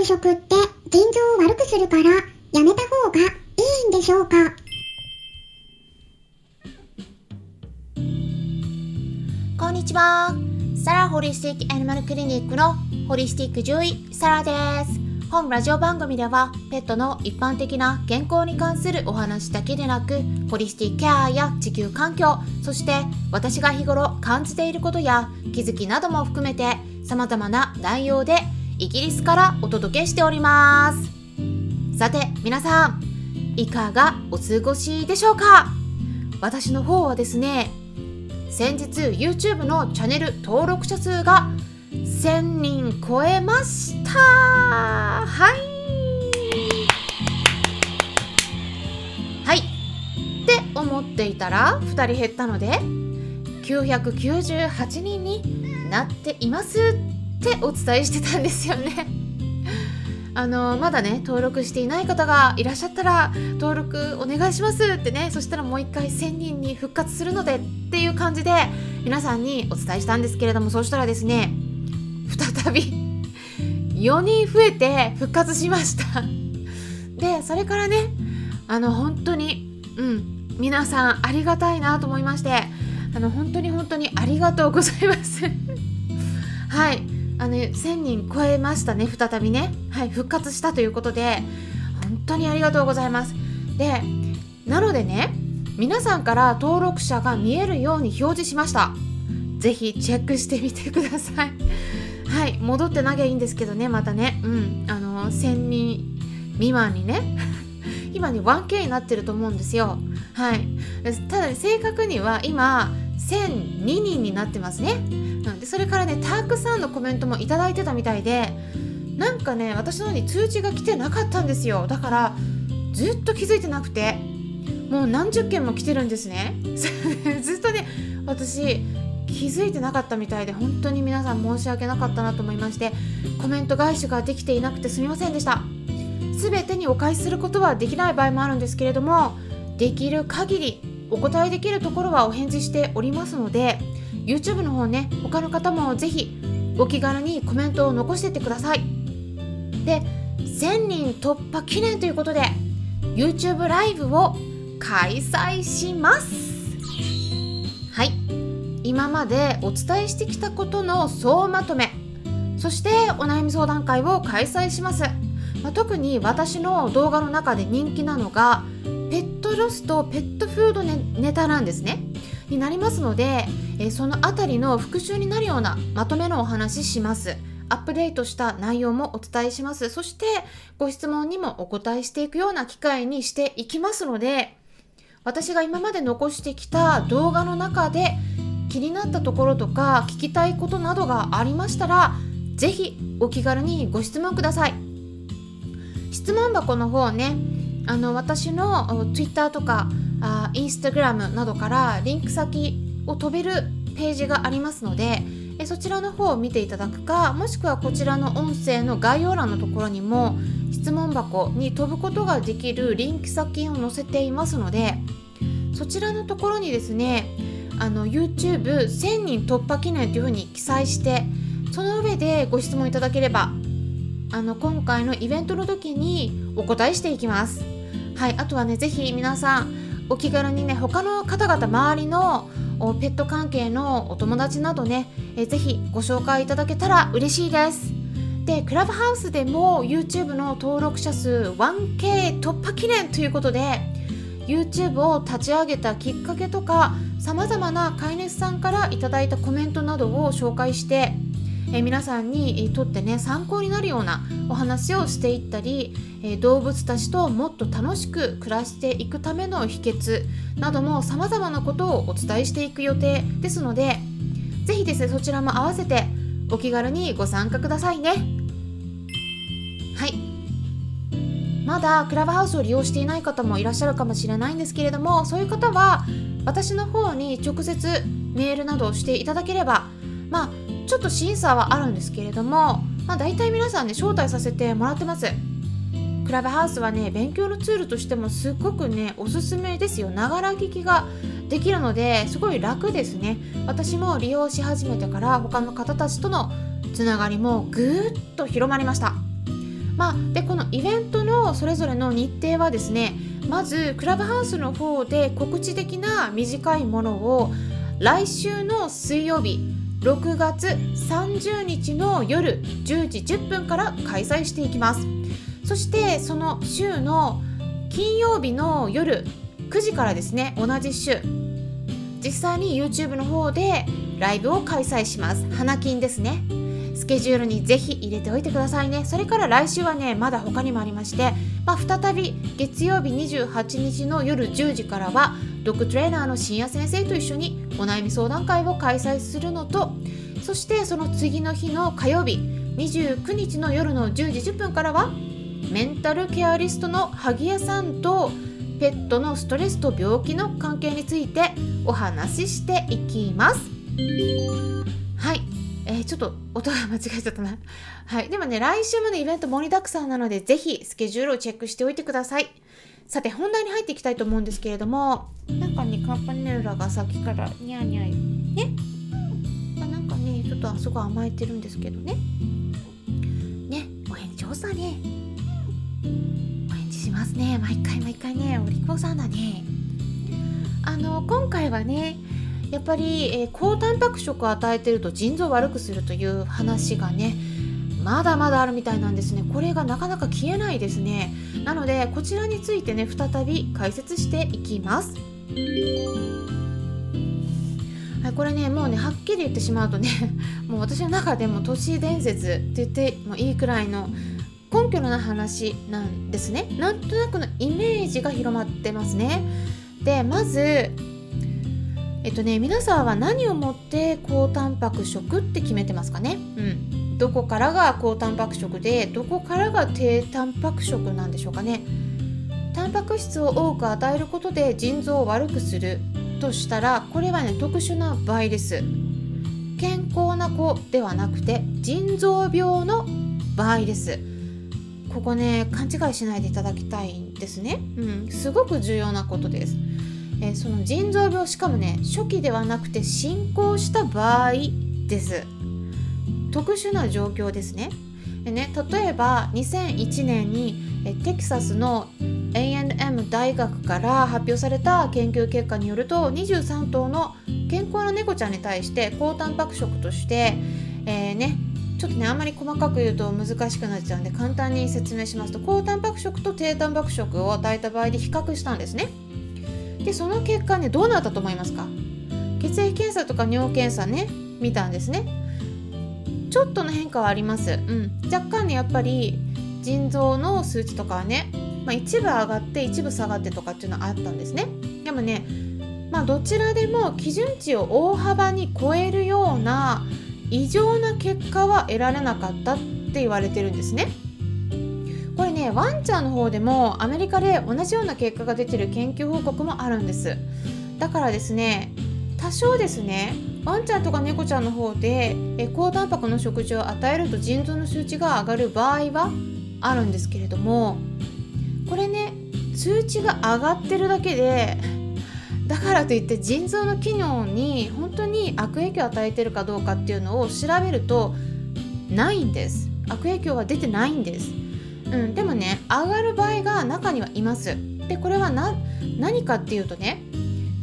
学食って腎臓を悪くするからやめた方がいいんでしょうか？こんにちは。サラホリスティックアニマルクリニックのホリスティック獣医サラです。本ラジオ番組ではペットの一般的な健康に関するお話だけでなくホリスティックケアや地球環境そして私が日頃感じていることや気づきなども含めて様々な内容でイギリスからお届けしております。さて皆さんいかがお過ごしでしょうか？私の方はですね先日 YouTube のチャンネル登録者数が1000人超えました。はい。はい。って思っていたら2人減ったので998人になっています。ってお伝えしてたんですよね。あのまだね登録していない方がいらっしゃったら登録お願いしますってねそしたらもう一回1000人に復活するのでっていう感じで皆さんにお伝えしたんですけれどもそうしたらですね再び 4人増えて復活しました。でそれからねあの本当にうん皆さんありがたいなと思いましてあの本当に本当にありがとうございます。はい。あの1000人超えましたね再びね。はい復活したということで本当にありがとうございます。でなのでね皆さんから登録者が見えるように表示しました。ぜひチェックしてみてください。はい戻ってなきゃいいんですけどねまたね。うんあの1000人未満にね 今ね 1K になってると思うんですよ。はい。ただ、ね正確には今1002人になってますね。それからねたくさんのコメントも頂いてたみたいでなんかね私の方に通知が来てなかったんですよ。だからずっと気づいてなくてもう何十件も来てるんですね。ずっとね私気づいてなかったみたいで本当に皆さん申し訳なかったなと思いましてコメント返しができていなくてすみませんでした。全てにお返しすることはできない場合もあるんですけれどもできる限りお答えできるところはお返事しておりますので YouTube の方ね他の方もぜひお気軽にコメントを残してってください。で1000人突破記念ということで YouTube ライブを開催します。はい。今までお伝えしてきたことの総まとめそしてお悩み相談会を開催します、まあ、特に私の動画の中で人気なのがペットロスとペットフードネネタなんですね。になりますので、えー、そのあたりの復習になるようなまとめのお話しします。アップデートした内容もお伝えします。そしてご質問にもお答えしていくような機会にしていきますので私が今まで残してきた動画の中で気になったところとか聞きたいことなどがありましたら是非お気軽にご質問ください。質問箱の方ねあの私の Twitter とかあ Instagram などからリンク先を飛べるページがありますのでえそちらの方を見ていただくかもしくはこちらの音声の概要欄のところにも質問箱に飛ぶことができるリンク先を載せていますのでそちらのところにですねあの YouTube1000 人突破記念というふうに記載してその上でご質問いただければあの今回のイベントの時にお答えしていきます。はい、あとはね、ぜひ皆さんお気軽にね他の方々周りのペット関係のお友達などね、えぜひご紹介いただけたら嬉しいです。でクラブハウスでも YouTube の登録者数 1K 突破記念ということで YouTube を立ち上げたきっかけとかさまざまな飼い主さんからいただいたコメントなどを紹介してえ皆さんにとってね参考になるようなお話をしていったり、え動物たちともっと楽しく暮らしていくための秘訣などもさまざまなことをお伝えしていく予定ですので是非ですねそちらも合わせてお気軽にご参加くださいね。はい。まだクラブハウスを利用していない方もいらっしゃるかもしれないんですけれどもそういう方は私の方に直接メールなどをしていただければまあちょっと審査はあるんですけれども、まあ、大体皆さんね招待させてもらってます。クラブハウスはね勉強のツールとしてもすっごくねおすすめですよ。ながら聞きができるのですごい楽ですね。私も利用し始めてから他の方たちとのつながりもぐーっと広まりました。まあ、でこのイベントのそれぞれの日程はですねまずクラブハウスの方で告知的な短いものを来週の水曜日6月30日の夜10時10分から開催していきます。そしてその週の金曜日の夜9時からですね同じ週。実際に YouTube の方でライブを開催します。花金ですね。スケジュールにぜひ入れておいてくださいね。それから来週はねまだ他にもありまして、まあ、再び月曜日28日の夜10時からはドッグトレーナーの深夜先生と一緒にお悩み相談会を開催するのとそしてその次の日の火曜日29日の夜の10時10分からはメンタルケアリストの萩谷さんとペットのストレスと病気の関係についてお話ししていきます。はい、えー、ちょっと音が間違えちゃったな。はい。でもね、来週もね、イベント盛りだくさんなので、ぜひスケジュールをチェックしておいてください。さて、本題に入っていきたいと思うんですけれども、なんかね、カンパネルラがさっきからニャーニャーね？まあ、なんかね、ちょっとあそこ甘えてるんですけどね。ね、お返事上手だね。お返事しますね。毎回毎回ね、お利口さんだね。あの、今回はね、やっぱり、えー、高タンパク食を与えてると腎臓を悪くするという話がねまだまだあるみたいなんですね。これがなかなか消えないですね。なのでこちらについてね再び解説していきます。はい、これねもうねはっきり言ってしまうとね もう私の中でも都市伝説って言ってもいいくらいの根拠のない話なんですね。なんとなくのイメージが広まってますね。でまずえっとね皆さんは何をもって高タンパク食って決めてますかね？うん。どこからが高タンパク食でどこからが低タンパク食なんでしょうかね？タンパク質を多く与えることで腎臓を悪くするとしたらこれはね特殊な場合です。健康な子ではなくて腎臓病の場合です。ここね勘違いしないでいただきたいんですね。うん。すごく重要なことです。えー、その腎臓病しかもね初期ではなくて進行した場合です特殊な状況ですねでね例えば2001年にえテキサスの A&M 大学から発表された研究結果によると23頭の健康な猫ちゃんに対して高タンパク食として、えー、ねちょっとねあんまり細かく言うと難しくなっちゃうんで簡単に説明しますと高タンパク食と低タンパク食を与えた場合で比較したんですね。でその結果ねどうなったと思いますか？血液検査とか尿検査ね見たんですね。ちょっとの変化はあります、うん、若干ねやっぱり腎臓の数値とかはね、まあ、一部上がって一部下がってとかっていうのはあったんですね。でもねまあどちらでも基準値を大幅に超えるような異常な結果は得られなかったって言われてるんですね。ワンちゃんの方でもアメリカで同じような結果が出てる研究報告もあるんです。だからですね多少ですねワンちゃんとか猫ちゃんの方で高タンパクの食事を与えると腎臓の数値が上がる場合はあるんですけれどもこれね数値が上がってるだけでだからといって腎臓の機能に本当に悪影響を与えてるかどうかっていうのを調べるとないんです。悪影響は出てないんです。うん、でもね上がる場合が中にはいます。でこれは何かっていうとね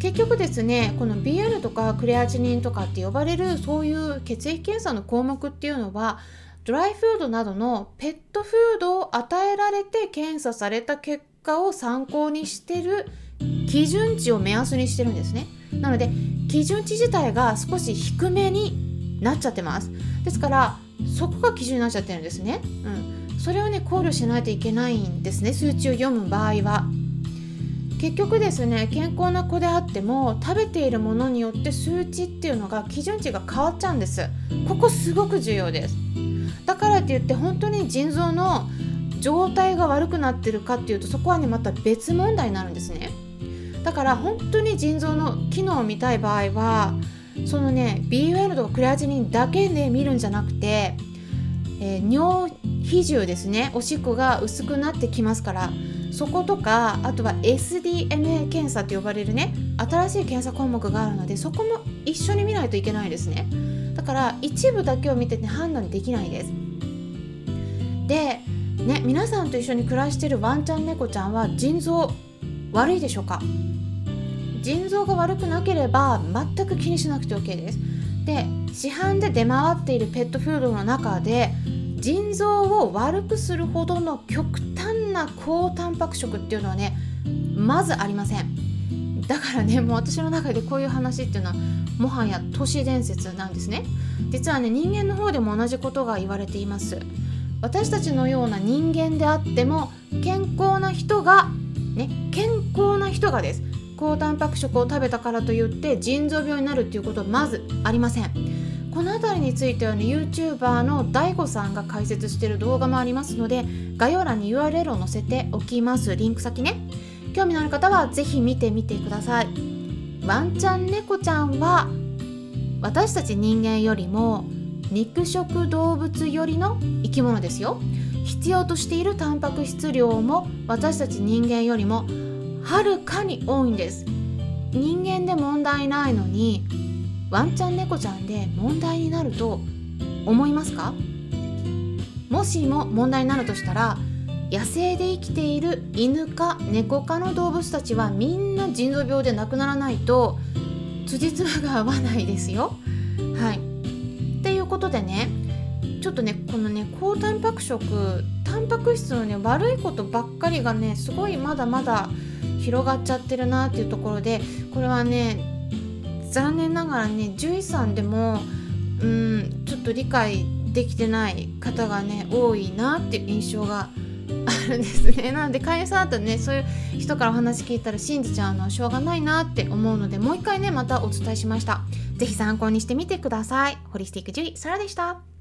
結局ですねこの BL とかクレアチニンとかって呼ばれるそういう血液検査の項目っていうのはドライフードなどのペットフードを与えられて検査された結果を参考にしてる基準値を目安にしてるんですね。なので基準値自体が少し低めになっちゃってます。ですからそこが基準になっちゃってるんですね、うん、それをね考慮しないといけないんですね数値を読む場合は。結局ですね健康な子であっても食べているものによって数値っていうのが基準値が変わっちゃうんです。ここすごく重要です。だからって言って本当に腎臓の状態が悪くなってるかっていうとそこはねまた別問題になるんですね。だから本当に腎臓の機能を見たい場合はそのね BUN とかクレアチニンだけで見るんじゃなくて、えー、尿比重ですね。おしっこが薄くなってきますから。そことかあとは SDMA 検査と呼ばれるね新しい検査項目があるのでそこも一緒に見ないといけないですね。だから一部だけを見てて判断できないです。でね皆さんと一緒に暮らしてるワンちゃん猫ちゃんは腎臓悪いでしょうか？腎臓が悪くなければ全く気にしなくて OK です。で市販で出回っているペットフードの中で腎臓を悪くするほどの極端な高タンパク食っていうのはねまずありません。だからねもう私の中でこういう話っていうのはもはや都市伝説なんですね。実はね人間の方でも同じことが言われています。私たちのような人間であっても健康な人がね健康な人がです。高タンパク食を食べたからといって腎臓病になるっていうことはまずありません。この辺りについてはね YouTuber の DAIGO さんが解説してる動画もありますので概要欄に URL を載せておきます。リンク先ね。興味のある方は是非見てみてください。ワンちゃん猫ちゃんは私たち人間よりも肉食動物よりの生き物ですよ。必要としているタンパク質量も私たち人間よりもはるかに多いんです。人間で問題ないのにワンちゃん猫ちゃんで問題になると思いますか？もしも問題になるとしたら野生で生きている犬か猫かの動物たちはみんな腎臓病で亡くならないと辻褄が合わないですよ。はい。っていうことでねちょっとねこのね高タンパク食タンパク質のね悪いことばっかりがねすごいまだまだ広がっちゃってるなっていうところでこれはね残念ながらね獣医さんでもうんちょっと理解できてない方がね多いなっていう印象があるんですね。なので飼い主さんだとねそういう人からお話聞いたら信じちゃうのはしょうがないなって思うのでもう一回ねまたお伝えしました。是非参考にしてみてください。ホリスティック獣医サラでした。